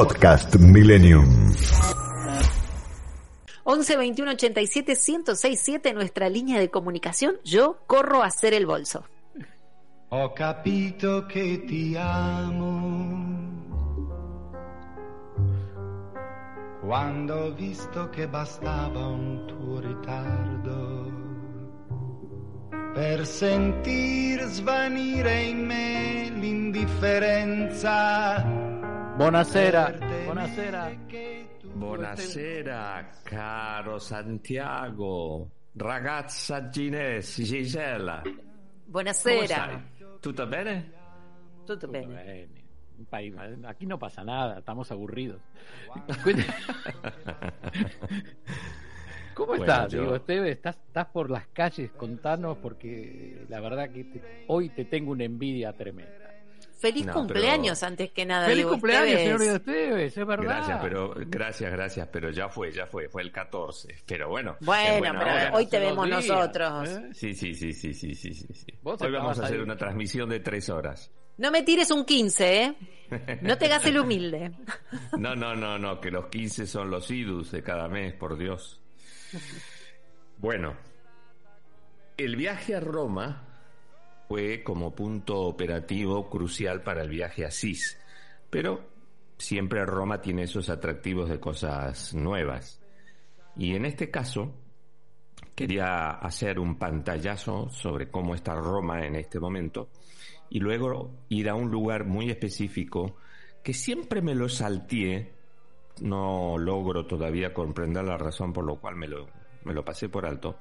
Podcast Millennium. 11 21 87 1067 nuestra línea de comunicación. Yo corro a hacer el bolso. Ho capito che ti amo. Quando ho visto che bastava un tuo ritardo per sentir svanire in me l'indifferenza. Buonasera, buonasera. Buonasera, caro Santiago, ragazza Ginés, Gisela. Come Buonasera. stai? Tutto bene? Tutto bene. Bene, un país, aquí no pasa nada, estamos aburridos. ¿Cómo Bueno, estás? yo- Digo, Esteve, ¿estás, estás por las calles, contanos, porque la verdad que te- hoy te tengo una envidia tremenda. Feliz No, cumpleaños antes que nada. ¡Feliz digo, cumpleaños, Esteves. señor Esteves! Es verdad. Gracias, pero gracias, gracias, pero ya fue, ya fue, fue el 14. Pero bueno. Bueno, pero hora. hoy te vemos días, nosotros. ¿eh? Sí, sí, sí, sí, sí, sí, sí. Hoy vamos a hacer ahí. una transmisión de tres horas. No me tires un 15, ¿eh? No te hagas el humilde. No, no, no, no, que los 15 son los idus de cada mes, por Dios. Bueno, el viaje a Roma fue como punto operativo crucial para el viaje a Sis, pero siempre Roma tiene esos atractivos de cosas nuevas. Y en este caso, quería hacer un pantallazo sobre cómo está Roma en este momento y luego ir a un lugar muy específico que siempre me lo salteé, no logro todavía comprender la razón por lo cual me lo, me lo pasé por alto,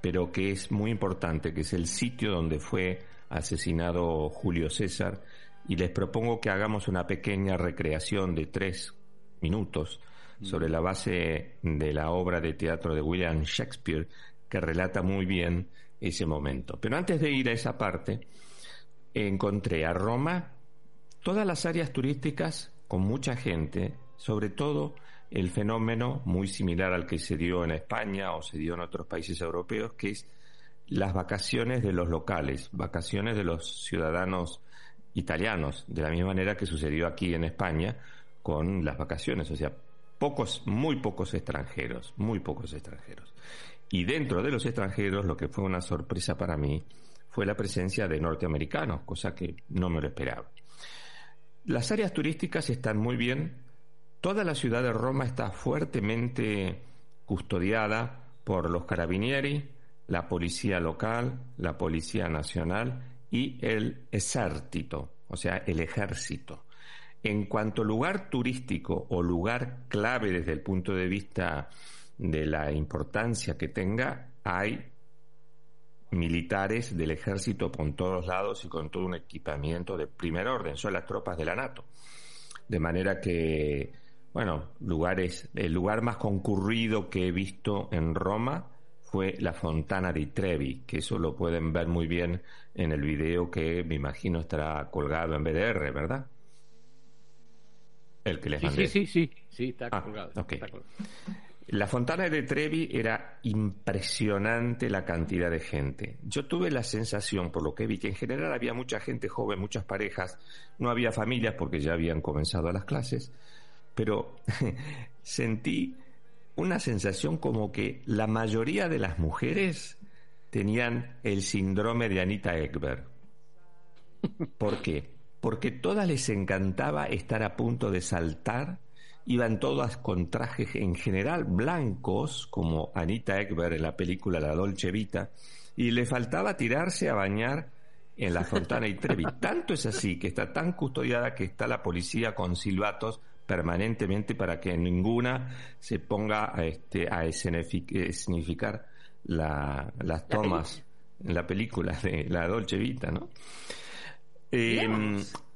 pero que es muy importante, que es el sitio donde fue asesinado Julio César, y les propongo que hagamos una pequeña recreación de tres minutos sobre la base de la obra de teatro de William Shakespeare, que relata muy bien ese momento. Pero antes de ir a esa parte, encontré a Roma todas las áreas turísticas con mucha gente, sobre todo el fenómeno muy similar al que se dio en España o se dio en otros países europeos, que es las vacaciones de los locales, vacaciones de los ciudadanos italianos, de la misma manera que sucedió aquí en España con las vacaciones, o sea, pocos, muy pocos extranjeros, muy pocos extranjeros. Y dentro de los extranjeros, lo que fue una sorpresa para mí fue la presencia de norteamericanos, cosa que no me lo esperaba. Las áreas turísticas están muy bien. Toda la ciudad de Roma está fuertemente custodiada por los carabinieri, la policía local, la policía nacional y el ejército, o sea, el ejército. En cuanto lugar turístico o lugar clave desde el punto de vista de la importancia que tenga, hay militares del ejército por todos lados y con todo un equipamiento de primer orden, son las tropas de la NATO. De manera que, bueno, lugares, el lugar más concurrido que he visto en Roma fue la Fontana di Trevi, que eso lo pueden ver muy bien en el video que me imagino estará colgado en BDR, ¿verdad? El que les mandé. sí, sí, sí, sí, está Ah, colgado. ok. está colgado. La Fontana de Trevi era impresionante la cantidad de gente. Yo tuve la sensación, por lo que vi, que en general había mucha gente joven, muchas parejas, no había familias porque ya habían comenzado las clases, pero sentí una sensación como que la mayoría de las mujeres tenían el síndrome de Anita Ekberg. ¿Por qué? Porque todas les encantaba estar a punto de saltar, iban todas con trajes en general blancos, como Anita Ekberg en la película La Dolce Vita, y le faltaba tirarse a bañar en la Fontana y Trevi. Tanto es así que está tan custodiada que está la policía con silbatos permanentemente para que ninguna se ponga a, este, a escenific- escenificar la- las tomas en la película de La Dolce Vita, ¿no? Eh,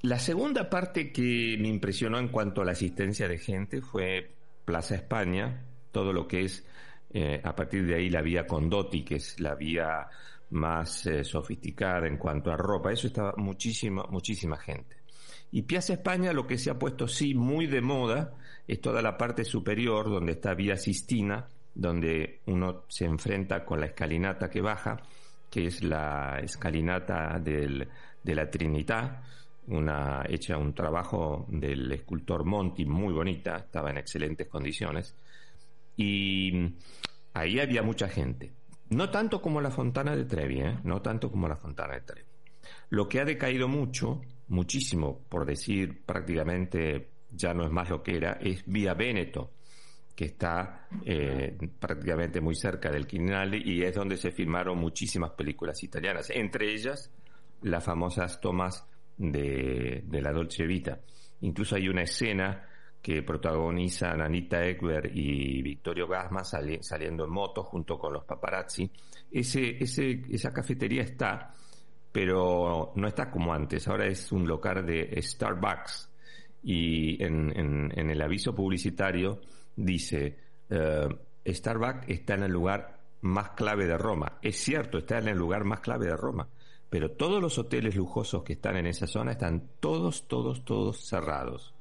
la segunda parte que me impresionó en cuanto a la asistencia de gente fue Plaza España, todo lo que es eh, a partir de ahí la vía Condotti, que es la vía más eh, sofisticada en cuanto a ropa. Eso estaba muchísima, muchísima gente. Y Piazza España lo que se ha puesto sí muy de moda es toda la parte superior donde está Vía Sistina, donde uno se enfrenta con la escalinata que baja, que es la escalinata del, de la Trinidad, una hecha un trabajo del escultor Monti muy bonita, estaba en excelentes condiciones y ahí había mucha gente. No tanto como la Fontana de Trevi, ¿eh? no tanto como la Fontana de Trevi. Lo que ha decaído mucho, muchísimo, por decir prácticamente ya no es más lo que era, es Vía Veneto, que está eh, prácticamente muy cerca del Quirinale y es donde se filmaron muchísimas películas italianas, entre ellas las famosas tomas de, de la Dolce Vita. Incluso hay una escena que protagonizan Anita Ekberg y Victorio Gasma saliendo en moto junto con los paparazzi. Ese, ese, esa cafetería está, pero no está como antes. Ahora es un local de Starbucks y en, el aviso publicitario dice eh, Starbucks está en el lugar más clave de Roma. Es cierto, está en el lugar más clave de Roma, pero todos los hoteles lujosos que están en esa zona están todos, todos, todos cerrados.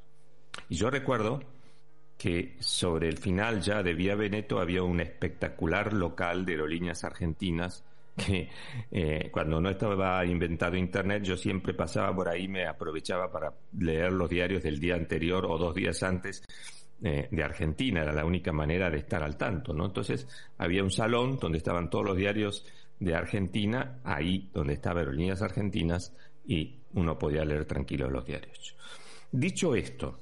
Y yo recuerdo que sobre el final ya de Vía Veneto había un espectacular local de aerolíneas argentinas que eh, cuando no estaba inventado Internet yo siempre pasaba por ahí, me aprovechaba para leer los diarios del día anterior o dos días antes eh, de Argentina, era la única manera de estar al tanto, ¿no? Entonces había un salón donde estaban todos los diarios de Argentina, ahí donde estaban aerolíneas argentinas y uno podía leer tranquilo los diarios. Dicho esto,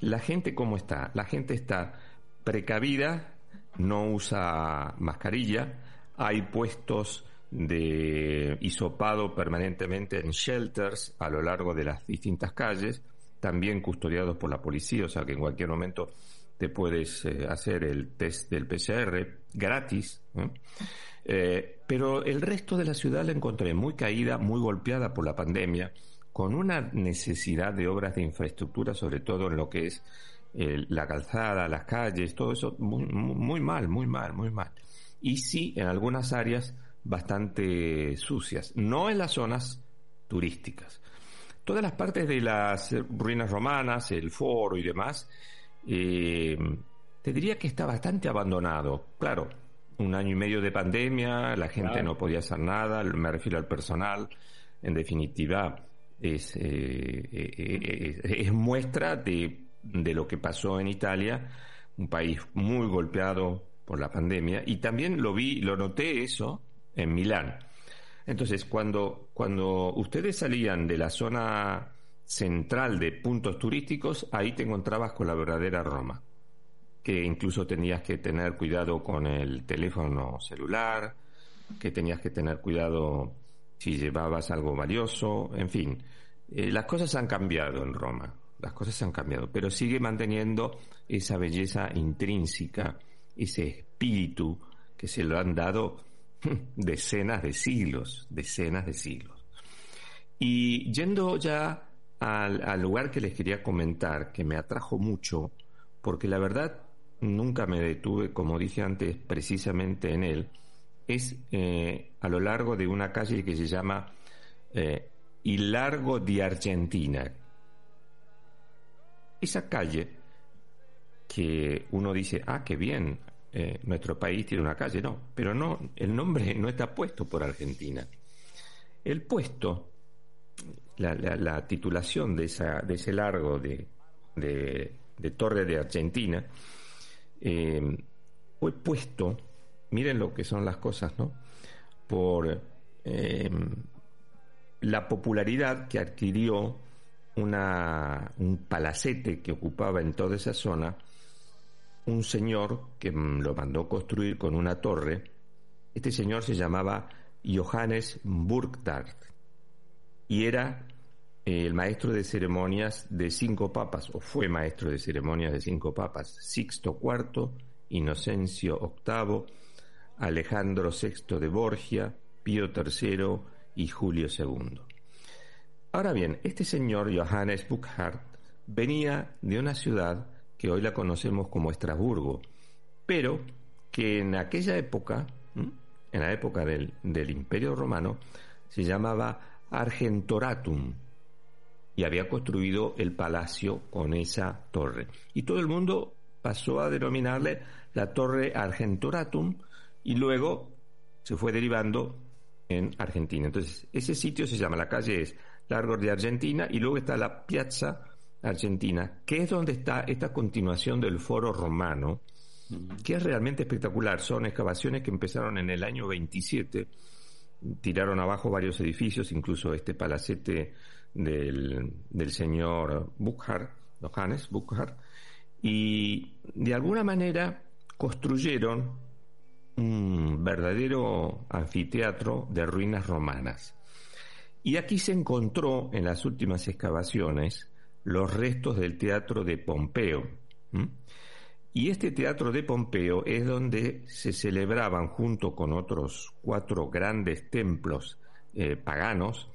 la gente cómo está? La gente está precavida, no usa mascarilla, hay puestos de hisopado permanentemente en shelters a lo largo de las distintas calles, también custodiados por la policía, o sea que en cualquier momento te puedes eh, hacer el test del PCR gratis. Eh, pero el resto de la ciudad la encontré muy caída, muy golpeada por la pandemia con una necesidad de obras de infraestructura, sobre todo en lo que es eh, la calzada, las calles, todo eso muy, mal, muy mal, muy mal. Y sí, en algunas áreas bastante sucias, no en las zonas turísticas. Todas las partes de las ruinas romanas, el foro y demás, eh, te diría que está bastante abandonado. Claro, un año y medio de pandemia, la gente no podía hacer nada, me refiero al personal, en definitiva, es, eh, eh, es muestra de, de lo que pasó en Italia, un país muy golpeado por la pandemia, y también lo vi, lo noté eso en Milán. Entonces, cuando, cuando ustedes salían de la zona central de puntos turísticos, ahí te encontrabas con la verdadera Roma, que incluso tenías que tener cuidado con el teléfono celular, que tenías que tener cuidado si llevabas algo valioso, en fin. Eh, las cosas han cambiado en Roma, las cosas han cambiado, pero sigue manteniendo esa belleza intrínseca, ese espíritu que se lo han dado decenas de siglos, decenas de siglos. Y yendo ya al, al, lugar que les quería comentar, que me atrajo mucho, porque la verdad nunca me detuve, como dije antes, precisamente en él, es eh, a lo largo de una calle que se llama eh, Il Largo di Argentina. Esa calle que uno dice, ah, qué bien, eh, nuestro país tiene una calle, no, pero no, el nombre no está puesto por Argentina. El puesto, la, la, la titulación de, esa, de ese largo de, de, Torre de Argentina, eh, fue puesto miren lo que son las cosas, ¿no? Por eh, la popularidad que adquirió una, un palacete que ocupaba en toda esa zona, un señor que lo mandó construir con una torre. Este señor se llamaba Johannes Burgdart y era el maestro de ceremonias de cinco papas, o fue maestro de ceremonias de cinco papas, Sixto IV, Inocencio VIII, Alejandro VI de Borgia, Pío III y Julio II. Ahora bien, este señor Johannes Burckhardt venía de una ciudad que hoy la conocemos como Estrasburgo, pero que en aquella época, en la época del, del Imperio Romano, se llamaba Argentoratum y había construido el palacio con esa torre. Y todo el mundo pasó a denominarle la Torre Argentoratum y luego se fue derivando en Argentina. Entonces, ese sitio se llama, la calle es largo de Argentina, y luego está la Piazza Argentina, que es donde está esta continuación del foro romano, que es realmente espectacular. Son excavaciones que empezaron en el año 27, tiraron abajo varios edificios, incluso este palacete del, del señor Buchar, Johannes Buchar, y de alguna manera construyeron un verdadero anfiteatro de ruinas romanas. Y aquí se encontró en las últimas excavaciones los restos del teatro de Pompeo. Y este teatro de Pompeo es donde se celebraban junto con otros cuatro grandes templos eh, paganos,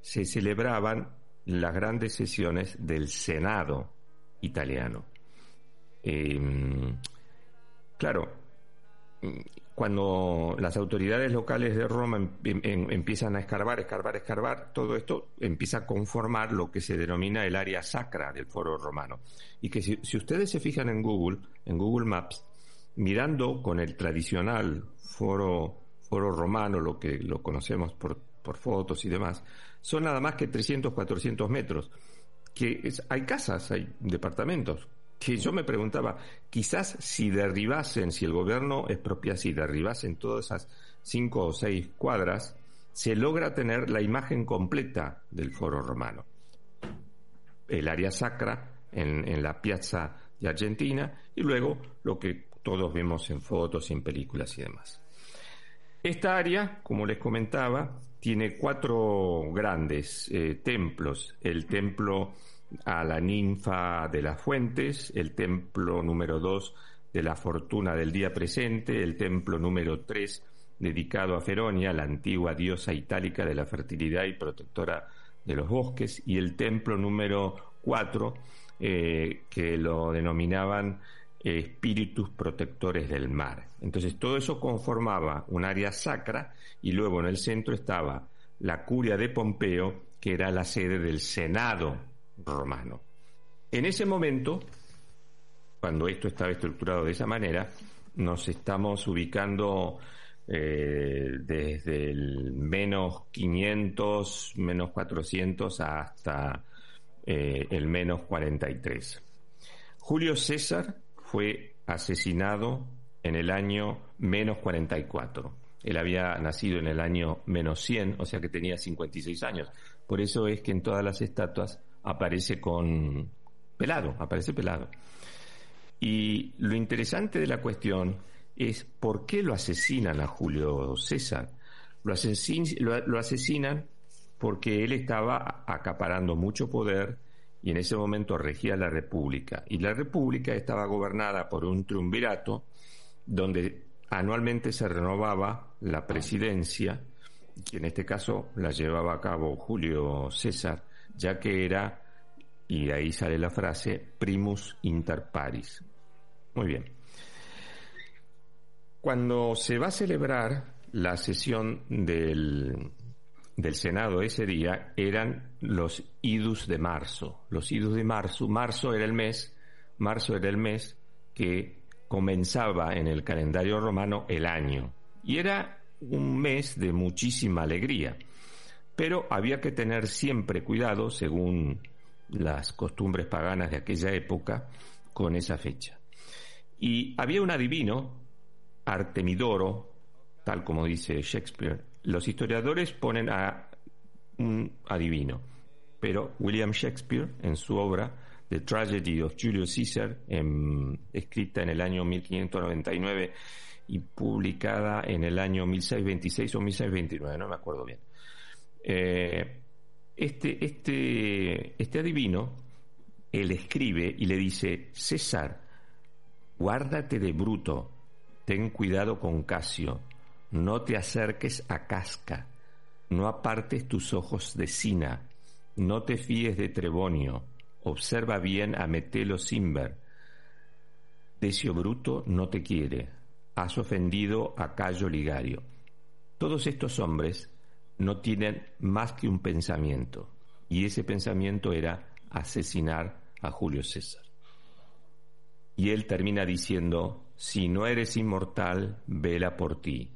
se celebraban las grandes sesiones del Senado italiano. Em, claro, cuando las autoridades locales de Roma em, em, empiezan a escarbar, escarbar, escarbar, todo esto empieza a conformar lo que se denomina el área sacra del foro romano. Y que si, ustedes se fijan en Google, en Google Maps, mirando con el tradicional foro, foro romano, lo que lo conocemos por, por fotos y demás, son nada más que 300, 400 metros. Que hay casas, hay departamentos que yo me preguntaba, quizás si derribasen, si el gobierno expropiase y derribasen todas esas cinco o seis cuadras, se logra tener la imagen completa del foro romano. El área sacra en, en la piazza de Argentina y luego lo que todos vemos en fotos, en películas y demás. Esta área, como les comentaba, tiene cuatro grandes eh, templos. El templo a la ninfa de las fuentes, el templo número 2 de la fortuna del día presente, el templo número 3 dedicado a Feronia, la antigua diosa itálica de la fertilidad y protectora de los bosques, y el templo número 4 eh, que lo denominaban espíritus protectores del mar. Entonces todo eso conformaba un área sacra y luego en el centro estaba la curia de Pompeo, que era la sede del Senado romano. En ese momento, cuando esto estaba estructurado de esa manera, nos estamos ubicando eh, desde el menos 500, menos 400 hasta eh, el menos 43. Julio César fue asesinado en el año menos 44. Él había nacido en el año menos 100, o sea que tenía 56 años. Por eso es que en todas las estatuas aparece con pelado, aparece pelado. Y lo interesante de la cuestión es por qué lo asesinan a Julio César. Lo, lo, asesinan porque él estaba acaparando mucho poder y en ese momento regía la República. Y la República estaba gobernada por un triunvirato donde anualmente se renovaba la presidencia, que en este caso la llevaba a cabo Julio César, ya que era, y ahí sale la frase, primus inter paris. Muy bien. Cuando se va a celebrar la sesión del, del Senado ese día, eran los idus de marzo. Los idus de marzo, marzo era el mes, marzo era el mes que comenzaba en el calendario romano el año. Y era un mes de muchísima alegría. Pero había que tener siempre cuidado, según las costumbres paganas de aquella época, con esa fecha. Y había un adivino, Artemidoro, tal como dice Shakespeare. Los historiadores ponen a un adivino, pero William Shakespeare, en su obra The Tragedy of Julius Caesar, escrita en el año 1599 y publicada en el año 1626 o 1629, no me acuerdo bien, eh, este, este, este adivino, él escribe y le dice, César, guárdate de Bruto, ten cuidado con Casio, no te acerques a Casca, no apartes tus ojos de Sina, no te fíes de Trebonio, observa bien a Metelo Simber. Decio Bruto no te quiere, has ofendido a Cayo Ligario. Todos estos hombres no tienen más que un pensamiento, y ese pensamiento era asesinar a Julio César. Y él termina diciendo, si no eres inmortal, vela por ti.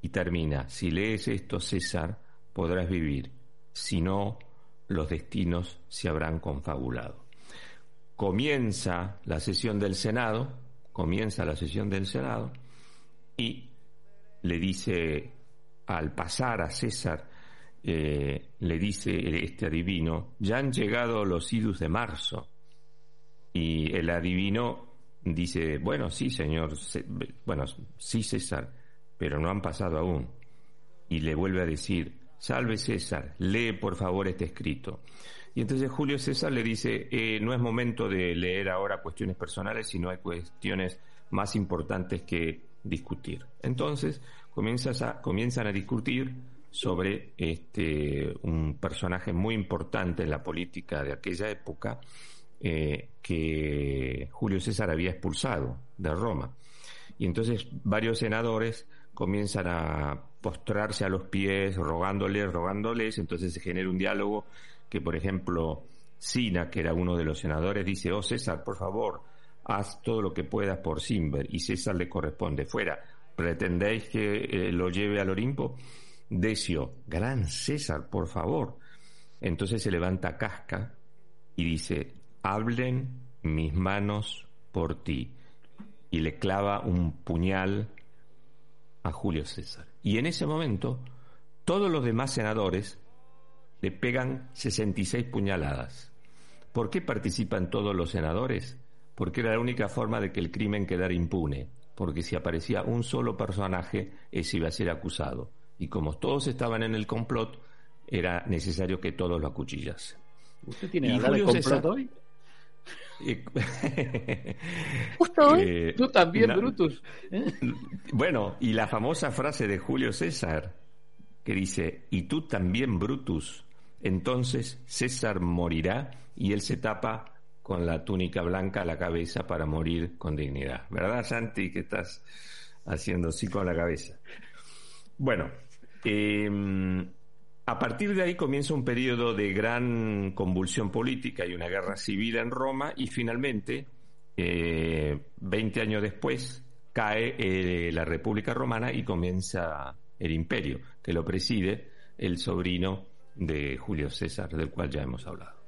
Y termina, si lees esto, César, podrás vivir. si no, los destinos se habrán confabulado. Comienza la sesión del Senado, comienza la sesión del Senado y le dice al pasar a César, eh, le dice este adivino, ya han llegado los idus de marzo. Y el adivino dice, bueno, sí, señor, bueno, sí, César, pero no han pasado aún. Y le vuelve a decir, salve César, lee por favor este escrito. Y entonces Julio César le dice, eh, no es momento de leer ahora cuestiones personales, sino hay cuestiones más importantes que discutir. Entonces comienzas a, comienzan a discutir sobre este, un personaje muy importante en la política de aquella época, eh, que Julio César había expulsado de Roma. Y entonces varios senadores comienzan a postrarse a los pies, rogándoles, rogándoles, entonces se genera un diálogo que, por ejemplo, Sina, que era uno de los senadores, dice, oh César, por favor, haz todo lo que puedas por Simber, y César le corresponde, fuera, ¿pretendéis que eh, lo lleve al Olimpo? Decio, gran César, por favor. Entonces se levanta Casca y dice, hablen mis manos por ti. Y le clava un puñal a Julio César. Y en ese momento, todos los demás senadores le pegan 66 puñaladas. ¿Por qué participan todos los senadores? Porque era la única forma de que el crimen quedara impune. Porque si aparecía un solo personaje, ese iba a ser acusado. Y como todos estaban en el complot, era necesario que todos lo acuchillasen. ¿Usted tiene de complot hoy? Justo hoy. Eh, Tú también, Brutus. Bueno, y la famosa frase de Julio César, que dice, y tú también, Brutus. Entonces César morirá y él se tapa con la túnica blanca a la cabeza para morir con dignidad. ¿Verdad, Santi, que estás haciendo así con la cabeza? Bueno, eh, a partir de ahí comienza un periodo de gran convulsión política y una guerra civil en Roma y finalmente, eh, 20 años después, cae eh, la República Romana y comienza el imperio, que lo preside el sobrino de Julio César, del cual ya hemos hablado.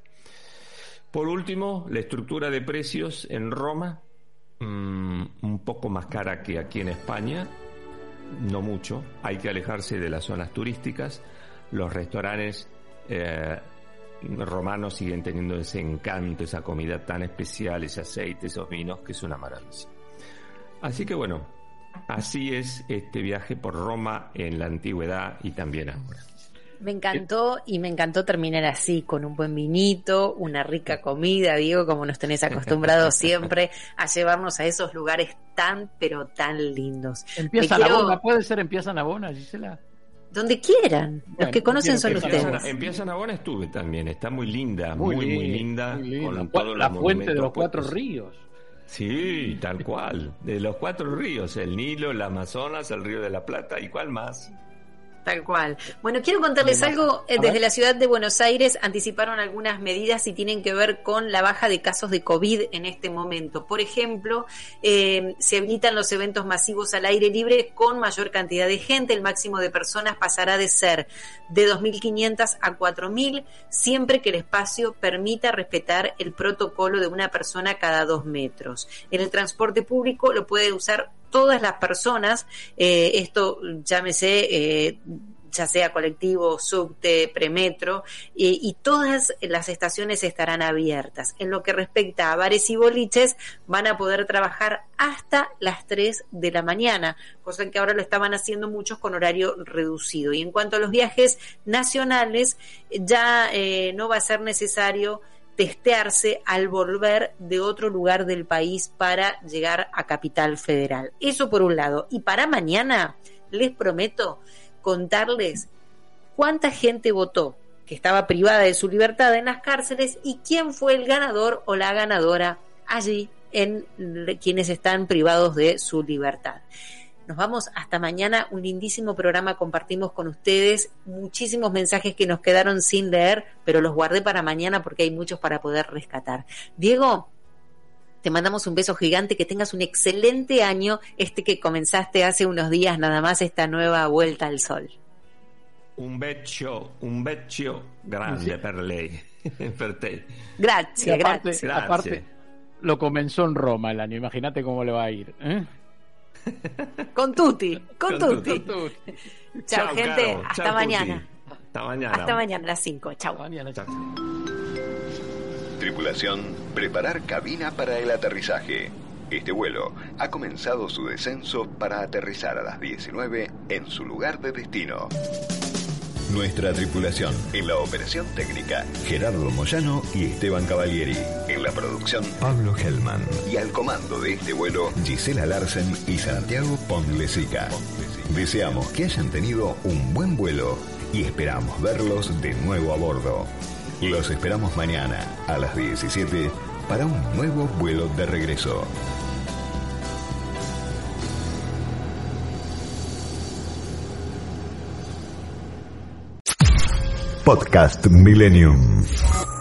Por último, la estructura de precios en Roma, mm, un poco más cara que aquí en España, no mucho, hay que alejarse de las zonas turísticas, los restaurantes eh, romanos siguen teniendo ese encanto, esa comida tan especial, ese aceite, esos vinos, que es una maravilla. Así que bueno, así es este viaje por Roma en la antigüedad y también ahora. Me encantó y me encantó terminar así, con un buen vinito, una rica comida, Diego, como nos tenés acostumbrados siempre a llevarnos a esos lugares tan, pero tan lindos. Empieza la ¿puede ser empieza Nabona, Gisela? Donde quieran. Los que conocen son ustedes. En Nabona estuve también. Está muy linda, muy, muy, linda. Con la fuente de los cuatro ríos. Sí, tal cual. De los cuatro ríos. El Nilo, el Amazonas, el Río de la Plata. ¿Y cuál más? Tal cual. Bueno, quiero contarles algo. Eh, desde la ciudad de Buenos Aires anticiparon algunas medidas y tienen que ver con la baja de casos de COVID en este momento. Por ejemplo, eh, se habilitan los eventos masivos al aire libre con mayor cantidad de gente. El máximo de personas pasará de ser de 2.500 a 4.000, siempre que el espacio permita respetar el protocolo de una persona cada dos metros. En el transporte público lo puede usar todas las personas, eh, esto llámese eh, ya sea colectivo, subte, premetro, y todas las estaciones estarán abiertas. En lo que respecta a bares y boliches, van a poder trabajar hasta las 3 de la mañana, cosa que ahora lo estaban haciendo muchos con horario reducido. Y en cuanto a los viajes nacionales, ya eh, no va a ser necesario testearse al volver de otro lugar del país para llegar a Capital Federal. Eso por un lado. Y para mañana, les prometo contarles cuánta gente votó que estaba privada de su libertad en las cárceles y quién fue el ganador o la ganadora allí en quienes están privados de su libertad. Nos vamos hasta mañana, un lindísimo programa compartimos con ustedes, muchísimos mensajes que nos quedaron sin leer, pero los guardé para mañana porque hay muchos para poder rescatar. Diego, te mandamos un beso gigante, que tengas un excelente año, este que comenzaste hace unos días nada más, esta nueva vuelta al sol. un beccio, un beccio grande per lei, per te. Grazie, aparte. Grazie. aparte, lo comenzó en Roma el año. Imagínate cómo le va a ir. ¿eh? Con tutti, con, Con tutti. tutti. Chao, gente. caro. Hasta mañana. tutti. Hasta mañana. Hasta mañana a las 5. Chao. Mañana. Chao. Tripulación, preparar cabina para el aterrizaje. Este vuelo ha comenzado su descenso para aterrizar a las 19 en su lugar de destino. Nuestra tripulación en la operación técnica, Gerardo Moyano y Esteban Cavalieri. En la producción, Pablo Hellman. y al comando de este vuelo, Gisela Larsen y Santiago Ponlesica. Deseamos que hayan tenido un buen vuelo y esperamos verlos de nuevo a bordo. Los esperamos mañana a las 17 para un nuevo vuelo de regreso. Podcast Millennium.